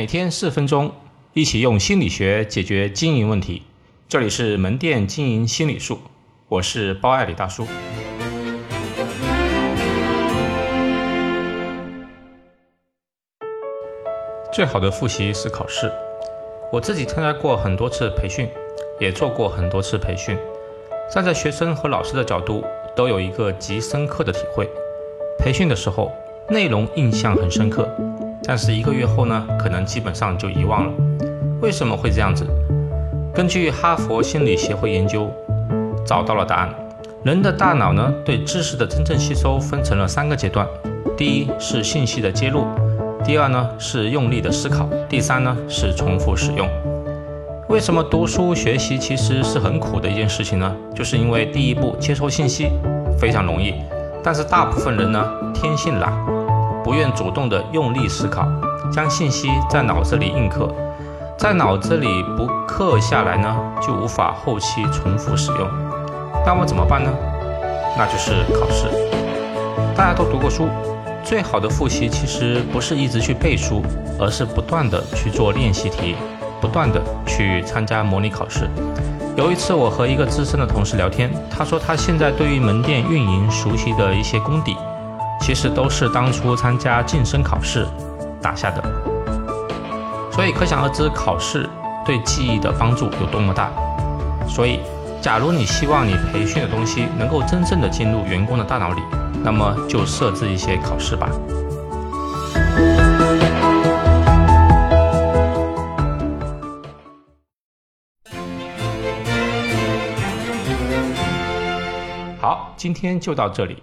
每天四分钟，一起用心理学解决经营问题。这里是门店经营心理术，我是包爱李大叔。最好的复习是考试。我自己参加过很多次培训，也做过很多次培训，站在学生和老师的角度，都有一个极深刻的体会。培训的时候，内容印象很深刻。但是一个月后呢，可能基本上就遗忘了。为什么会这样子？根据哈佛心理协会研究，找到了答案。人的大脑呢，对知识的真正吸收分成了三个阶段：第一是信息的接入，第二呢是用力的思考，第三呢是重复使用。为什么读书学习其实是很苦的一件事情呢？就是因为第一步接收信息非常容易，但是大部分人呢天性懒。不愿主动的用力思考，将信息在脑子里印刻，在脑子里不刻下来呢，就无法后期重复使用。那么怎么办呢？那就是考试。大家都读过书，最好的复习其实不是一直去背书，而是不断的去做练习题，不断的去参加模拟考试。有一次我和一个资深的同事聊天，他说他现在对于门店运营熟悉的一些功底。其实都是当初参加晋升考试打下的，所以可想而知考试对记忆的帮助有多么大。所以，假如你希望你培训的东西能够真正的进入员工的大脑里，那么就设置一些考试吧。好，今天就到这里。